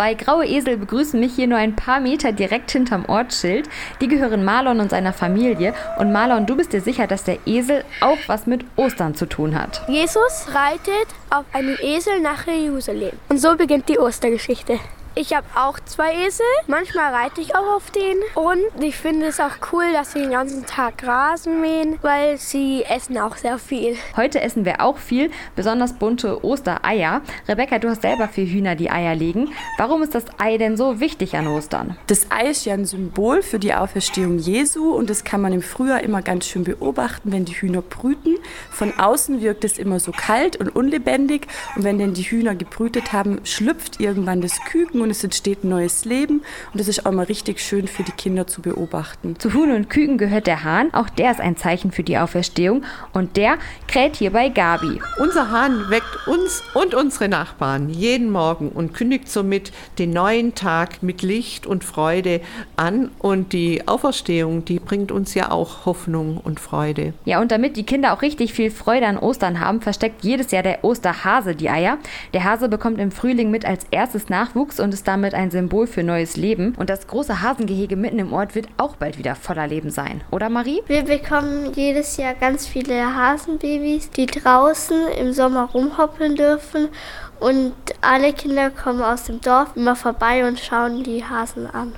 Zwei graue Esel begrüßen mich hier nur ein paar Meter direkt hinterm Ortsschild. Die gehören Marlon und seiner Familie. Und Marlon, du bist dir sicher, dass der Esel auch was mit Ostern zu tun hat. Jesus reitet auf einem Esel nach Jerusalem. Und so beginnt die Ostergeschichte. Ich habe auch zwei Esel. Manchmal reite ich auch auf denen. Und ich finde es auch cool, dass sie den ganzen Tag Rasen mähen, weil sie essen auch sehr viel. Heute essen wir auch viel, besonders bunte Ostereier. Rebecca, du hast selber vier Hühner, die Eier legen. Warum ist das Ei denn so wichtig an Ostern? Das Ei ist ja ein Symbol für die Auferstehung Jesu und das kann man im Frühjahr immer ganz schön beobachten, wenn die Hühner brüten. Von außen wirkt es immer so kalt und unlebendig und wenn denn die Hühner gebrütet haben, schlüpft irgendwann das Küken und es entsteht ein neues Leben. Und das ist auch mal richtig schön für die Kinder zu beobachten. Zu Huhn und Küken gehört der Hahn. Auch der ist ein Zeichen für die Auferstehung. Und der kräht hier bei Gabi. Unser Hahn weckt uns und unsere Nachbarn jeden Morgen und kündigt somit den neuen Tag mit Licht und Freude an. Und die Auferstehung, die bringt uns ja auch Hoffnung und Freude. Ja, und damit die Kinder auch richtig viel Freude an Ostern haben, versteckt jedes Jahr der Osterhase die Eier. Der Hase bekommt im Frühling mit als erstes Nachwuchs und ist damit ein Symbol für neues Leben. Und das große Hasengehege mitten im Ort wird auch bald wieder voller Leben sein. Oder Marie? Wir bekommen jedes Jahr ganz viele Hasenbabys, die draußen im Sommer rumhoppeln dürfen. Und alle Kinder kommen aus dem Dorf immer vorbei und schauen die Hasen an.